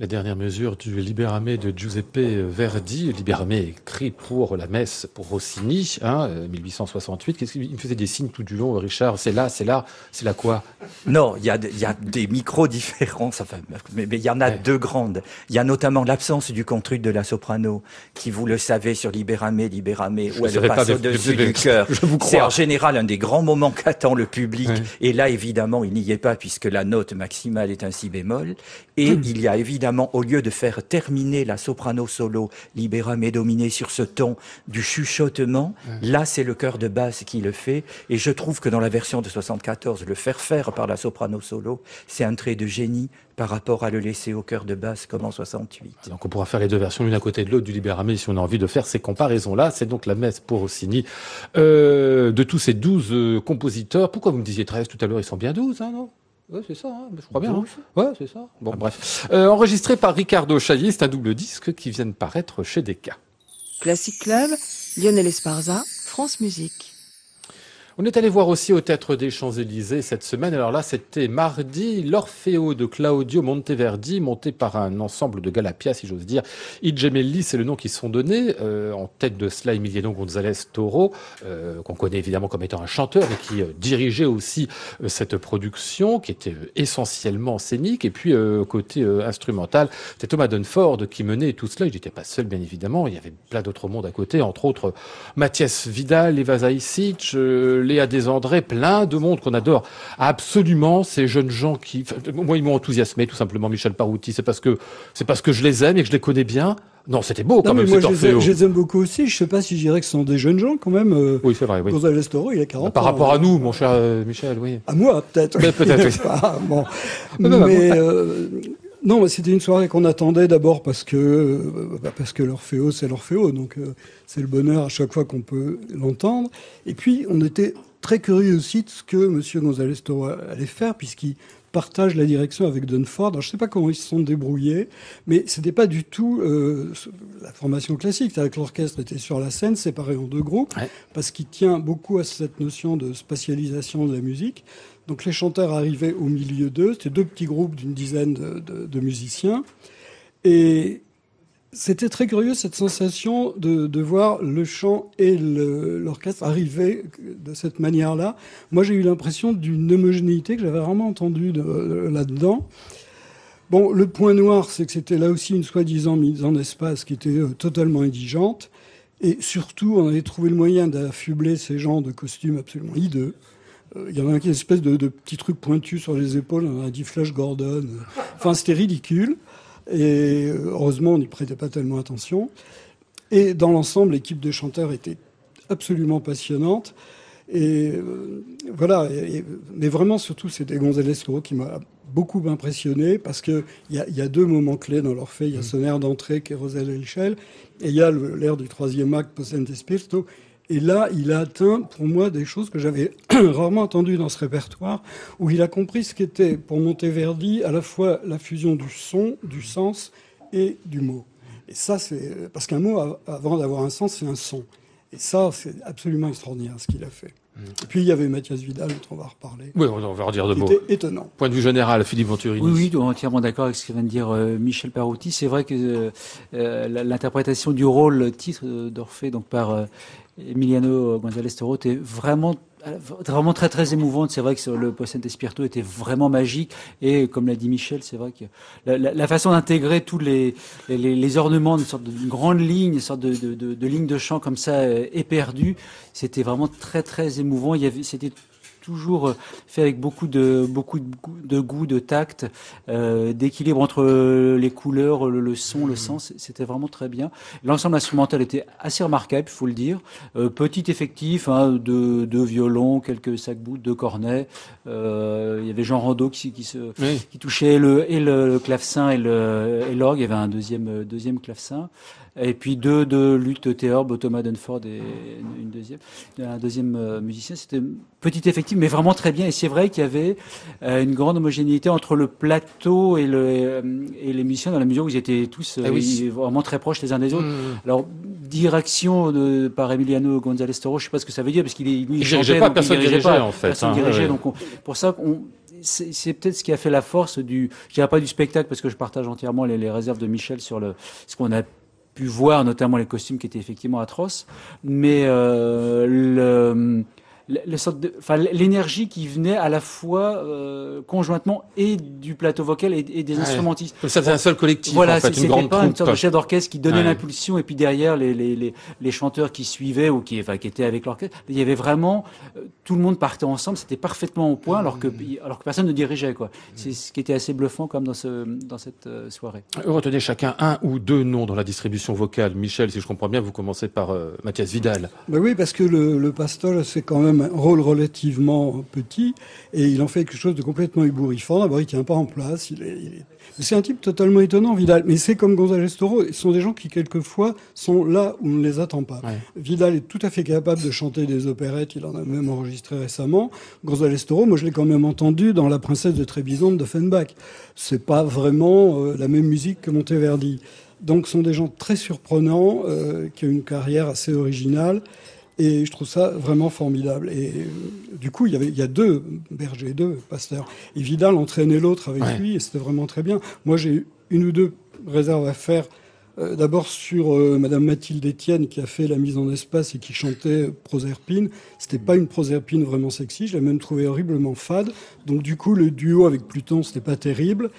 La dernière mesure du Libéramé de Giuseppe Verdi, Libéramé écrit pour la messe pour Rossini, hein, euh, 1868. Qu'est-ce qu'il il me faisait des signes tout du long, Richard? C'est là, c'est là, c'est là quoi? Non, il y a, y des micro-différences, enfin, mais, il y en a Ouais. deux grandes. Il y a notamment l'absence du contruc de la soprano, qui, vous le savez, sur Libéramé, Je où le elle passe au-dessus du cœur. C'est en général un des grands moments qu'attend le public. Ouais. Et là, évidemment, il n'y est pas, puisque la note maximale est un si bémol. Et Hmm. il y a évidemment, au lieu de faire terminer la soprano solo, Libéramé dominé sur ce ton du chuchotement, là, c'est le chœur de basse qui le fait. Et je trouve que dans la version de 74, le faire faire par la soprano solo, c'est un trait de génie par rapport à le laisser au chœur de basse comme en 68. Donc on pourra faire les deux versions l'une à côté de l'autre du Libéramé si on a envie de faire ces comparaisons-là. C'est donc la messe pour Rossini. Euh, de tous ces 12 euh, compositeurs, pourquoi vous me disiez 13 tout à l'heure Ils sont bien 12, hein, non? Ouais, c'est ça, hein, je crois bien. hein. Ouais, c'est ça. Bon, bref. Euh, enregistré par Ricardo Chailly, c'est un double disque qui vient de paraître chez Decca. Classic Club, Lionel Esparza, France Musique. On est allé voir aussi au Théâtre des Champs-Élysées cette semaine. Alors là, c'était mardi, l'Orfeo de Claudio Monteverdi, monté par un ensemble de Galapia, si j'ose dire. I Gemelli, c'est le nom qu'ils sont donnés. Euh, en tête de cela, Emiliano González Toro, euh, qu'on connaît évidemment comme étant un chanteur et qui euh, dirigeait aussi cette production, qui était essentiellement scénique. Et puis, côté instrumental, c'était Thomas Dunford qui menait tout cela. Il n'était pas seul, bien évidemment. Il y avait plein d'autres mondes à côté, entre autres Mathias Vidal, Eva Léa Desandré, plein de monde qu'on adore absolument. Ces jeunes gens qui, moi, ils m'ont enthousiasmé, tout simplement. Michel Parouti, c'est parce que c'est parce que je les aime et que je les connais bien. Non, c'était beau quand Non, même. moi, je les, aime, Orfeo. je les aime beaucoup aussi. Je sais pas si je dirais que ce sont des jeunes gens quand même. Euh, Oui, c'est vrai. Oui. González Toro, il a 40 Par ans. rapport à nous, mon cher euh, Michel, oui. À moi, peut-être. Peut-être, oui. Non, non, Mais euh, non, c'était une soirée qu'on attendait d'abord parce que euh, bah, parce que l'Orfeo, c'est l'Orfeo, donc euh, c'est le bonheur à chaque fois qu'on peut l'entendre. Et puis, on était très curieux aussi de ce que Monsieur González Toro allait faire, puisqu'il partage la direction avec Dunford. Alors, je ne sais pas comment ils se sont débrouillés, mais c'était pas du tout euh, la formation classique. C'est-à-dire que l'orchestre était sur la scène, séparé en deux groupes, Ouais. parce qu'il tient beaucoup à cette notion de spatialisation de la musique. Donc les chanteurs arrivaient au milieu d'eux, c'était deux petits groupes d'une dizaine de, musiciens. Et c'était très curieux cette sensation de, voir le chant et l'orchestre arriver de cette manière-là. Moi j'ai eu l'impression d'une homogénéité que j'avais vraiment entendue de- de- là-dedans. Bon, le point noir, c'est que c'était là aussi une soi-disant mise en espace qui était euh, totalement indigente. Et surtout, on avait trouvé le moyen d'affubler ces gens de costumes absolument hideux. Euh, Il y en a un qui a une espèce de, de petit truc pointu sur les épaules, on a dit Flash Gordon. Enfin, c'était ridicule. Et euh, heureusement, on n'y prêtait pas tellement attention. Et dans l'ensemble, l'équipe de chanteurs était absolument passionnante. Et euh, voilà. Et- et- mais vraiment, surtout, c'était González Toro qui m'a beaucoup impressionné parce que il y a, y a deux moments clés dans leur fait. Il y a son air d'entrée qui est Roselle Elchel et il y a l'air du troisième acte Possente Spirito. Et là, il a atteint pour moi des choses que j'avais rarement entendues dans ce répertoire, où il a compris ce qu'était pour Monteverdi à la fois la fusion du son, du sens et du mot. Et ça, c'est parce qu'un mot, av- avant d'avoir un sens, c'est un son. Et ça, c'est absolument extraordinaire ce qu'il a fait. Et puis il y avait Mathias Vidal, dont on va reparler, Oui, on va en dire deux mots. était étonnant. Point de vue général, Philippe Venturini. Oui, oui, entièrement d'accord avec ce que vient de dire euh, Michel Parouti. C'est vrai que euh, euh, l'interprétation du rôle titre d'Orphée, donc par euh, Emiliano González Toro, était vraiment vraiment très très émouvante. C'est vrai que le Possente Spirito était vraiment magique et comme l'a dit Michel, c'est vrai que la, façon d'intégrer tous les, les, ornements, une sorte de une grande ligne, une sorte de, de, de, de ligne de chant comme ça euh, éperdue, c'était vraiment très très émouvant. Il y avait, c'était toujours euh, fait avec beaucoup de beaucoup de goût, de, tact, euh, d'équilibre entre euh, les couleurs, le, le son, le sens. C'était vraiment très bien. L'ensemble instrumental était assez remarquable, il faut le dire. Euh, petit effectif, hein, deux, deux violons, quelques sac-bouts, deux cornets. Euh, il y avait Jean Rondeau qui, qui se Oui. qui touchait le, et le, le clavecin et l'orgue. Il y avait un deuxième deuxième clavecin. Et puis deux deux luttes théorbes, Thomas Dunford et une, deuxième, un deuxième euh, musicien. C'était petit effectif, mais vraiment très bien. Et c'est vrai qu'il y avait euh, une grande homogénéité entre le plateau et, le, euh, et les musiciens dans la mesure où ils étaient tous Ah oui. vraiment très proches les uns des autres. Mmh. Alors, direction de, par Emiliano González Toro, je sais pas ce que ça veut dire, parce qu'il est, lui, Il chantait, dirigeait pas, donc il personne dirigeait dirigeait, pas, en fait, Personne hein, dirigeait, ouais, donc on- pour ça, on, c'est c'est peut-être ce qui a fait la force du, je dirais pas du spectacle, parce que je partage entièrement les, les réserves de Michel sur le, ce qu'on a voir, notamment les costumes qui étaient effectivement atroces, mais euh, le, le- le sorte de- enfin, l'énergie qui venait à la fois euh, conjointement et du plateau vocal et, et des Ouais. instrumentistes. Comme ça, c'est un seul collectif, Voilà, en fait, c'était grande pas une sorte de troupe. chef d'orchestre qui donnait Ouais. l'impulsion et puis derrière les, les, les, les chanteurs qui suivaient ou qui, enfin, qui étaient avec l'orchestre. Il y avait vraiment euh, tout le monde partait ensemble, c'était parfaitement au point alors que alors que personne ne dirigeait quoi. C'est ce qui était assez bluffant comme dans ce dans cette euh, soirée. Retenez chacun un ou deux noms dans la distribution vocale. Michel, si je comprends bien, vous commencez par euh, Mathias Vidal. Ben oui, parce que le, le pastole, c'est quand même un rôle relativement petit, et il en fait quelque chose de complètement ébouriffant. D'abord, il tient pas en place. Il est, il est- C'est un type totalement étonnant, Vidal. Mais c'est comme González Toro. Ce sont des gens qui, quelquefois, sont là où on ne les attend pas. Ouais. Vidal est tout à fait capable de chanter des opérettes. Il en a même enregistré récemment. González Toro, moi, je l'ai quand même entendu dans La Princesse de Trébizonde de Fenbach. C'est pas vraiment euh, la même musique que Monteverdi. Donc, ce sont des gens très surprenants, euh, qui ont une carrière assez originale. Et je trouve ça vraiment formidable. Et euh, du coup, il y avait, il y a deux bergers, deux pasteurs. Et Vidal entraînait l'autre avec Ouais. lui, et c'était vraiment très bien. Moi, j'ai une ou deux réserves à faire. Euh, D'abord sur euh, Madame Mathilde Etienne qui a fait la mise en espace et qui chantait Proserpine. C'était pas une Proserpine vraiment sexy, je l'ai même trouvé horriblement fade. Donc du coup le duo avec Pluton c'était pas terrible.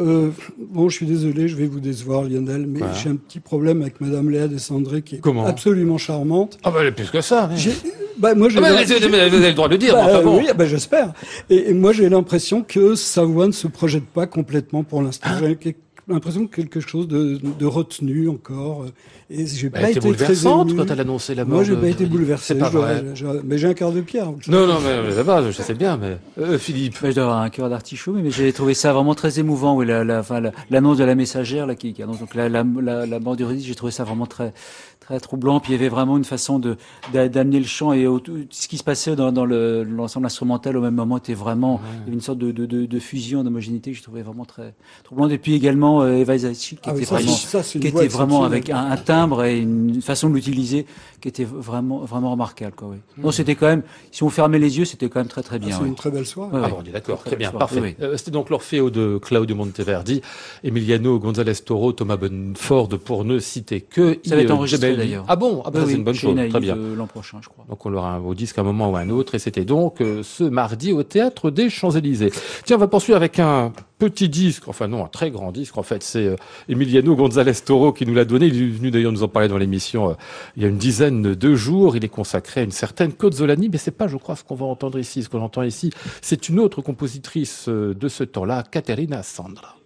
Euh, bon, je suis désolé, je vais vous décevoir Lionel, mais Voilà. j'ai un petit problème avec Madame Léa Descendré qui est Comment absolument charmante. Ah bah elle est plus que ça. mais- J'ai, bah moi j'ai. Ah, mais l'im- vous avez le droit de le dire. bah, enfin bon. oui, bah, j'espère. Et, et moi, j'ai l'impression que sa voix ne se projette pas complètement pour l'instant. J'ai que- l'impression que quelque chose de, de retenu encore. Et j'ai Bah, pas été très bouleversante ému. quand elle a annoncé la mort. Moi, j'ai de- pas été bouleversé. C'est pas vrai. je- je- mais j'ai un quart de pierre. le. Non, non, mais mais là-bas, je sais bien, mais euh, Philippe. Bah, je dois avoir un cœur d'artichaut, mais j'ai trouvé ça vraiment très émouvant. Oui, la, la, enfin, la- l'annonce de la messagère, là, qui, qui annonce donc la, la, la, la mort d'Eurydice, j'ai trouvé ça vraiment très, très troublant. Puis il y avait vraiment une façon de d'a- d'amener le chant et au- tout ce qui se passait dans, dans le- l'ensemble instrumental au même moment était vraiment une sorte de, de, de, de fusion, d'homogénéité que je trouvais vraiment très troublante. Et puis également euh, Eva Isaichi, qui Ah oui, était ça, vraiment ça, c'est une qui était vraiment avec un, un timbre et une façon de l'utiliser qui était vraiment vraiment remarquable quoi oui. Non, c'était quand même si on fermait les yeux, c'était quand même très très Ah, bien. c'est oui. une très belle soirée. Ouais, Ah ouais. bon, on est d'accord, Très très bien, parfait. Euh, C'était donc l'Orfeo de Claudio Monteverdi, Emiliano González Toro, Thomas Bonford, pour ne citer que. Ça va être Yves enregistré, d'ailleurs. Ah bon, ah bah, Oui, c'est une bonne chose, très bien. euh, l'an prochain, je crois. Donc on aura un beau disque à un moment ou à un autre, et c'était donc euh, ce mardi au Théâtre des Champs-Élysées. Tiens, on va poursuivre avec un petit disque, enfin non, un très grand disque en fait, c'est euh, Emiliano González Toro qui nous l'a donné, il est venu d'ailleurs nous en parler dans l'émission euh, il y a une dizaine de jours, il est consacré à une certaine Cozzolani, mais c'est pas je crois ce qu'on va entendre ici, ce qu'on entend ici, c'est une autre compositrice euh, de ce temps-là, Caterina Sandra.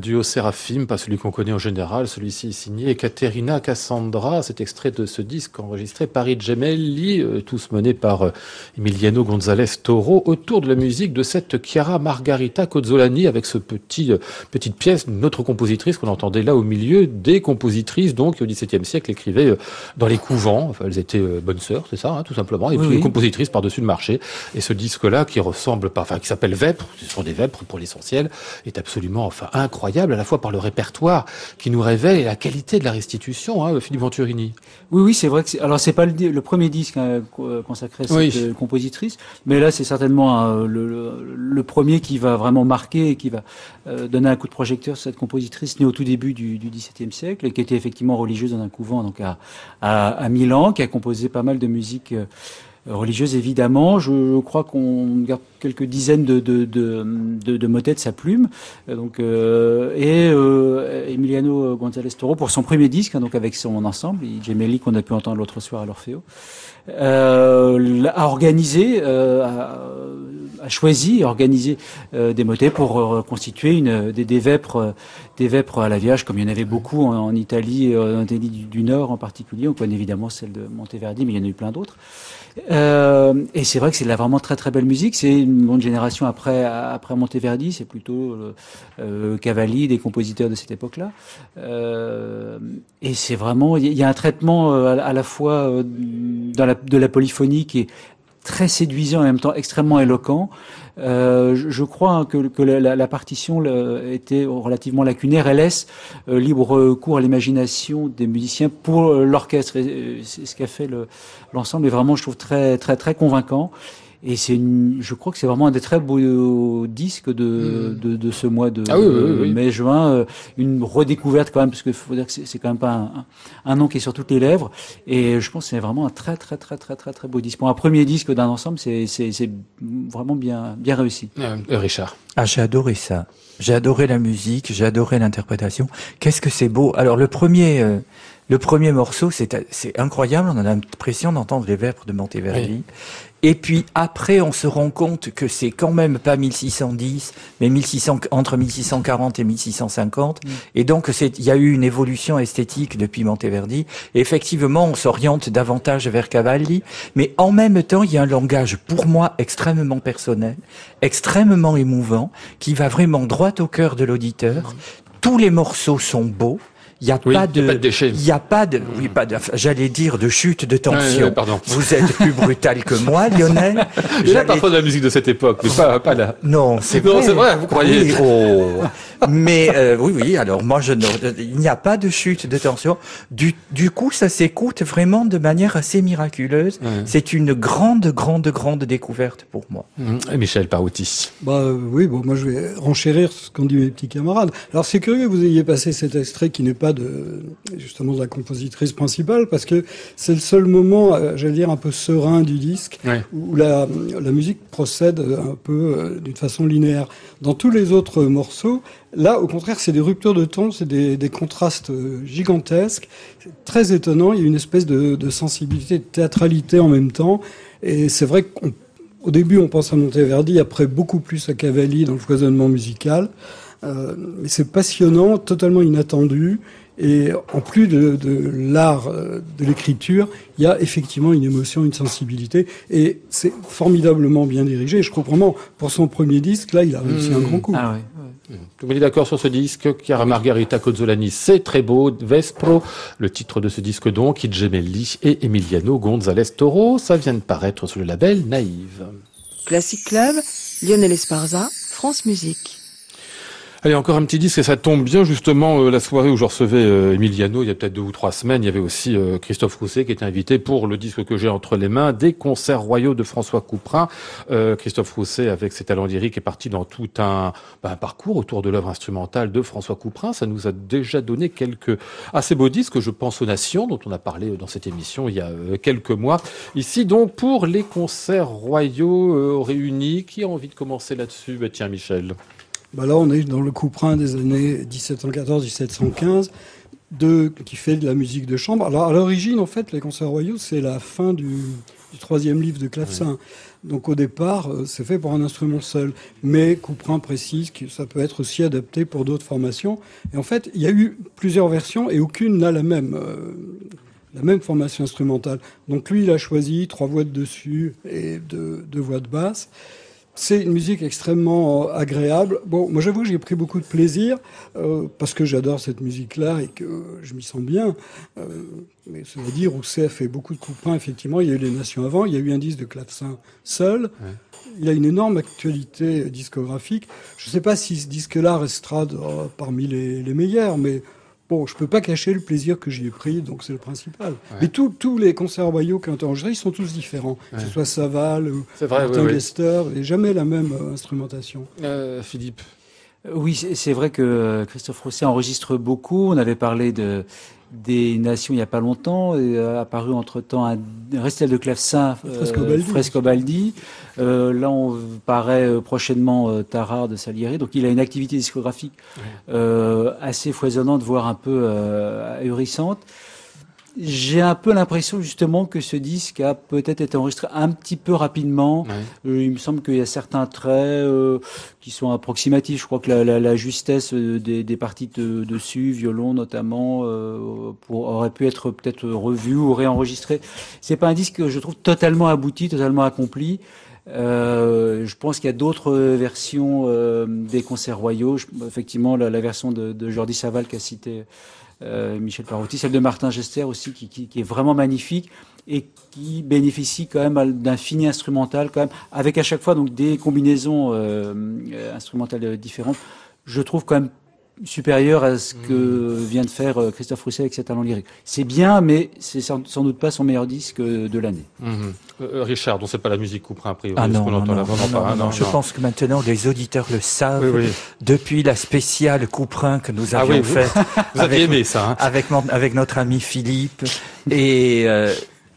Duo Séraphim, pas celui qu'on connaît en général. Celui-ci est signé Caterina Cassandra. Cet extrait de ce disque enregistré Paris Gemelli, euh, tous menés par euh, Emiliano González Toro, autour de la musique de cette Chiara Margarita Cozzolani, avec ce petit euh, petite pièce, une autre compositrice qu'on entendait là au milieu, des compositrices donc qui au XVIIe siècle écrivaient dans les couvents. Enfin, elles étaient bonnes sœurs, c'est ça, hein, tout simplement. Et Oui, puis les oui. compositrices par-dessus le marché. Et ce disque-là, qui ressemble, pas, enfin, qui s'appelle Vêpres, ce sont des Vêpres pour l'essentiel, est absolument, enfin, incroyable à la fois par le répertoire qui nous révèle et la qualité de la restitution, hein, Philippe Venturini. Oui, oui, c'est vrai que c'est, alors c'est pas le, premier disque hein, euh, consacré à cette Oui. euh, compositrice, mais là c'est certainement euh, le, le, le premier qui va vraiment marquer et qui va euh, donner un coup de projecteur sur cette compositrice née au tout début du, du XVIIe siècle et qui était effectivement religieuse dans un couvent donc à, à, à Milan, qui a composé pas mal de musique euh, religieuse évidemment. Je, crois qu'on garde quelques dizaines de, de, de, de, de motets de sa plume. Euh, Donc, euh, et euh, Emiliano González Toro pour son premier disque, hein, donc avec son ensemble, Gemelli qu'on a pu entendre l'autre soir à l'Orfeo, euh, a organisé, euh, a, a choisi, organisé euh, des motets pour euh, constituer une, des, des vêpres, des vêpres à la Vierge, comme il y en avait beaucoup en, Italie, en Italie du, du Nord en particulier. On connaît évidemment celle de Monteverdi, mais il y en a eu plein d'autres. Euh, et c'est vrai que c'est de la vraiment très très belle musique. C'est une bonne génération après après Monteverdi. C'est plutôt euh, euh, Cavalli, des compositeurs de cette époque-là. Euh, et c'est vraiment il y, a- un traitement à, la fois de la polyphonie qui est très séduisant et en même temps extrêmement éloquent. Euh, je, je crois hein, que, que la, la- partition le- était relativement lacunaire. Elle laisse euh, libre cours à l'imagination des musiciens pour euh, l'orchestre. Et, euh, C'est ce qu'a fait le- l'ensemble. Et vraiment, je trouve très très très convaincant. Et c'est, une- je crois que c'est vraiment un des très beaux disques de, de, de ce mois de, Hmm. Ah oui, oui, oui, oui. mai-juin. Euh, Une redécouverte quand même, parce qu'il faut dire que c'est c'est quand même pas un, un- nom qui est sur toutes les lèvres. Et je pense que c'est vraiment un très très très très très très beau disque. Pour un premier disque d'un ensemble, c'est c'est c'est vraiment bien bien réussi. Euh, Richard. Ah, j'ai adoré ça. J'ai adoré la musique, j'ai adoré l'interprétation. Qu'est-ce que c'est beau. Alors le premier, euh, le premier morceau, c'est c'est incroyable. On a l'impression d'entendre les vêpres de Monteverdi. Et puis après, on se rend compte que c'est quand même pas 1610, mais 1600 entre 1640 et 1650. Et donc il y a eu une évolution esthétique depuis Monteverdi. Et effectivement, on s'oriente davantage vers Cavalli, mais en même temps, il y a un langage pour moi extrêmement personnel, extrêmement émouvant, qui va vraiment droit au cœur de l'auditeur. Tous les morceaux sont beaux. Il n'y a, Oui, a de, pas de déchets. il n'y a pas de, oui, pas de, j'allais dire de chute de tension. ouais, pardon. Vous êtes plus brutal que moi, Lionel. Il y a parfois de la musique de cette époque, mais pas, pas là. Non, c'est Non, vrai. c'est vrai, vous croyez. Oui, oh. Mais euh, oui, oui. Alors moi, je ne, il n'y a pas de chute de tension. Du, du coup, ça s'écoute vraiment de manière assez miraculeuse. Ouais. C'est une grande, grande, grande découverte pour moi. Mmh. Et Michel Parouti. Bah euh, oui, bon, moi je vais renchérir ce qu'ont dit mes petits camarades. Alors c'est curieux que vous ayez passé cet extrait qui n'est pas de justement de la compositrice principale, parce que c'est le seul moment, euh, j'allais dire, un peu serein du disque, Ouais. où la, la musique procède un peu euh, d'une façon linéaire. Dans tous les autres morceaux, là, au contraire, c'est des ruptures de ton, c'est des, des contrastes euh, gigantesques, c'est très étonnant. Il y a une espèce de, de sensibilité, de théâtralité en même temps, et c'est vrai qu'on au début, on pense à Monteverdi, après beaucoup plus à Cavalli dans le foisonnement musical. Euh, mais c'est passionnant, totalement inattendu. Et en plus de, de l'art euh, de l'écriture, il y a effectivement une émotion, une sensibilité. Et c'est formidablement bien dirigé. Je crois vraiment, pour son premier disque, là, il a réussi un grand coup. Ah ouais. Tout le monde est d'accord sur ce disque. Chiara Margherita Cozzolani, c'est très beau. Vespro, le titre de ce disque donc, Gemelli et Emiliano González Toro. Ça vient de paraître sur le label Naïve. Classic Club, Lionel Esparza, France Musique. Allez, encore un petit disque et ça tombe bien justement euh, la soirée où je recevais euh, Emiliano il y a peut-être deux ou trois semaines. Il y avait aussi euh, Christophe Rousset qui était invité pour le disque que j'ai entre les mains, des concerts royaux de François Couperin. Euh, Christophe Rousset, avec ses talents lyriques, est parti dans tout un, bah, un parcours autour de l'œuvre instrumentale de François Couperin. Ça nous a déjà donné quelques assez beaux disques. Je pense aux Nations, dont on a parlé dans cette émission il y a euh, quelques mois. Ici donc pour les concerts royaux euh, réunis. Qui a envie de commencer là-dessus? Bah, Tiens, Michel. Bah là, on est dans le couprin des années 1714-1715, de, qui fait de la musique de chambre. Alors, à l'origine, en fait, les concerts royaux, c'est la fin du du troisième livre de clavecin. Donc au départ, euh, c'est fait pour un instrument seul. Mais Couperin précise que ça peut être aussi adapté pour d'autres formations. Et en fait, il y a eu plusieurs versions et aucune n'a la même, euh, la même formation instrumentale. Donc lui, il a choisi trois voix de dessus et deux, deux voix de basse. C'est une musique extrêmement euh, agréable. Bon, moi j'avoue, j'ai pris beaucoup de plaisir euh, parce que j'adore cette musique-là et que je m'y sens bien. Euh, mais ça veut dire, Rousset a fait beaucoup de coupins. Effectivement, il y a eu les Nations avant, il y a eu un disque de clavecin seul. Il a une énorme actualité discographique. Je ne sais pas si ce disque-là restera parmi les, les meilleurs, mais bon, je peux pas cacher le plaisir que j'y ai pris, donc c'est le principal. Mais tous tous les concerts royaux qui ont été enregistrés, ils sont tous différents. Que ce soit Saval ou C'est vrai, Martin oui, oui. Gester, et jamais la même euh, instrumentation. Euh, Philippe. Euh, Oui, c'est vrai que euh, Christophe Rousset enregistre beaucoup. On avait parlé de des nations il n'y a pas longtemps. Et a apparu entre-temps un un restel de clavecin, euh, Frescobaldi. Euh, là, on paraît euh, prochainement euh, Tarare de Salieri. Donc, il a une activité discographique euh, assez foisonnante, voire un peu euh, ahurissante. J'ai un peu l'impression justement que ce disque a peut-être été enregistré un petit peu rapidement. Ouais. Euh, il me semble qu'il y a certains traits euh, qui sont approximatifs. Je crois que la, la, la justesse euh, des, des parties de, dessus, violon notamment, euh, pour, aurait pu être peut-être revue ou réenregistrée. C'est pas un disque que je trouve totalement abouti, totalement accompli. Euh, je pense qu'il y a d'autres versions euh, des concerts royaux. Je- effectivement, la, la version de, de Jordi Saval qu'a cité Michel Parotti, celle de Martin Gester aussi, qui est vraiment magnifique et qui bénéficie quand même d'un fini instrumental, quand même, avec à chaque fois donc des combinaisons euh, euh, instrumentales différentes. Je trouve quand même supérieur à ce que vient de faire euh, Christophe Rousset avec cet talent lyrique. C'est bien, mais c'est sans, sans doute pas son meilleur disque euh, de l'année. Mhm. Euh, Richard, dont c'est pas la musique Couperin a priori. Ah ce non, non, non, non, pas, hein, je pense que maintenant les auditeurs le savent. Oui, oui. Depuis la spéciale Couperin que nous Ah avions oui, vous- faite Vous aviez avec, aimé ça, hein avec, avec notre ami Philippe. Et euh,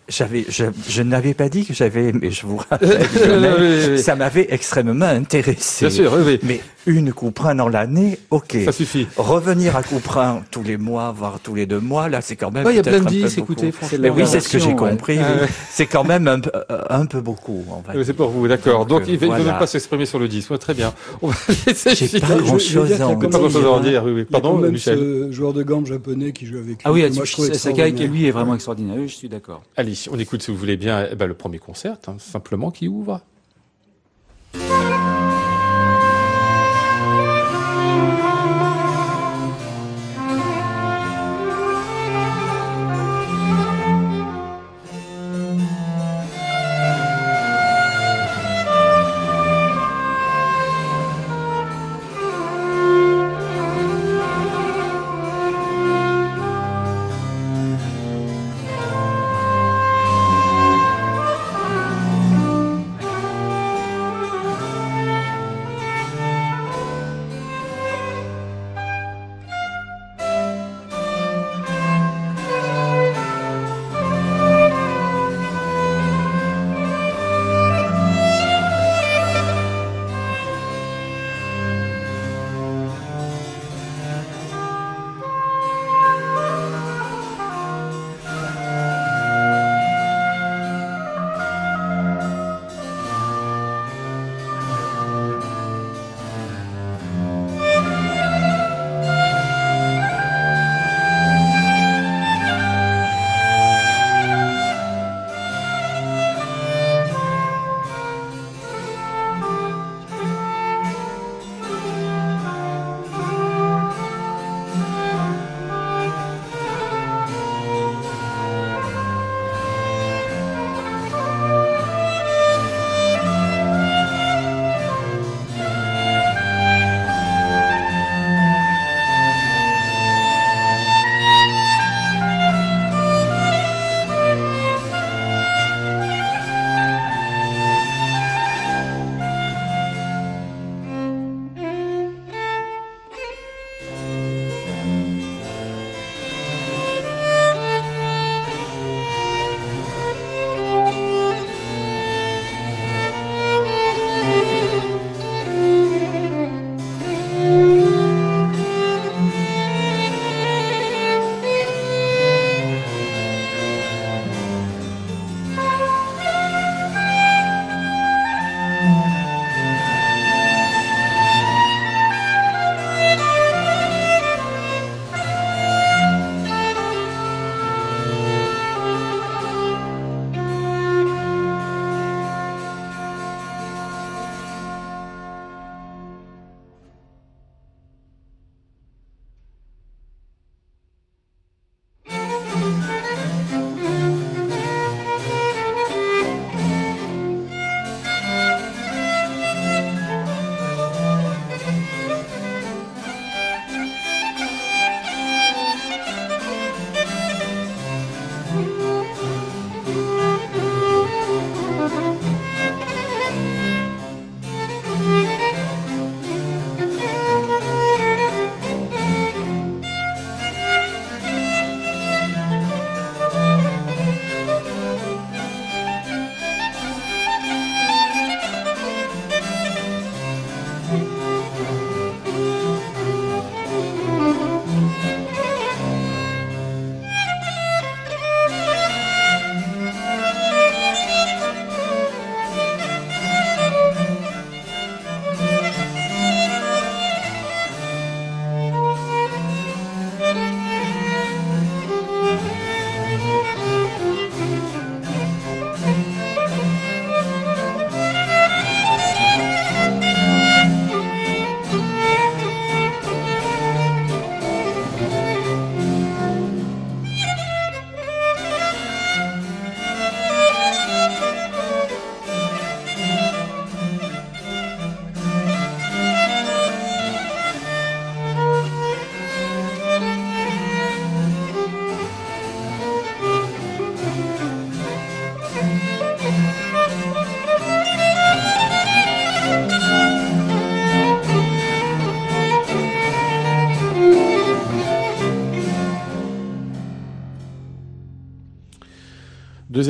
j'avais, je, je n'avais pas dit que j'avais aimé, je vous rappelle. mais Oui, oui, oui. Ça m'avait extrêmement intéressé. Bien sûr, oui, oui. Mais une Couperin dans l'année, ok. Ça suffit. Revenir à Couperin tous les mois, voire tous les deux mois, là, c'est quand même. Il y a peut-être plein de un peu disques, beaucoup. écoutez, franchement. Mais oui, c'est ce que j'ai ouais. compris. Ah. C'est quand même un, peu- un peu beaucoup, on va Euh, C'est pour vous, d'accord. Donc, Donc, euh, il ne veut même pas s'exprimer sur le disque. Ouais, très bien. On va laisser J'ai pas grand-chose dire à en quand Pas grand-chose à en dire, oui, oui. Il y a Pardon, Michel. ce joueur de gambe japonais qui joue avec lui. Ah oui, Sakai, qui lui est vraiment extraordinaire. Oui, je suis d'accord. Allez, on écoute, si vous voulez bien, eh ben, le premier concert, hein, simplement, qui ouvre.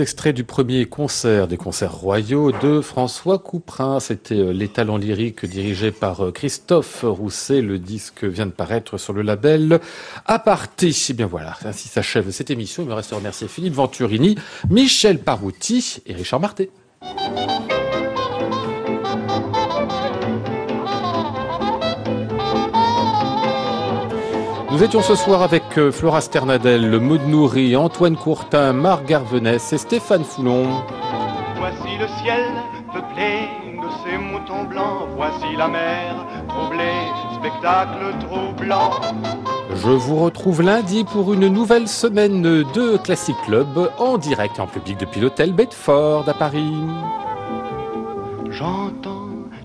Extraits du premier concert des concerts royaux de François Couperin. C'était euh, Les Talents lyriques dirigé par euh, Christophe Rousset. Le disque vient de paraître sur le label Aparté. Eh bien voilà, ainsi s'achève cette émission. Il me reste à remercier Philippe Venturini, Michel Parouti et Richard Marté. Nous étions ce soir avec euh, Flora Sternadel, Maud Nourri, Antoine Courtin, Marc Garvenès et Stéphane Foulon. Voici le ciel peuplé de ces moutons blancs. Voici la mer troublée, spectacle troublant. Je vous retrouve lundi pour une nouvelle semaine de Classic Club en direct et en public depuis l'hôtel Bedford à Paris.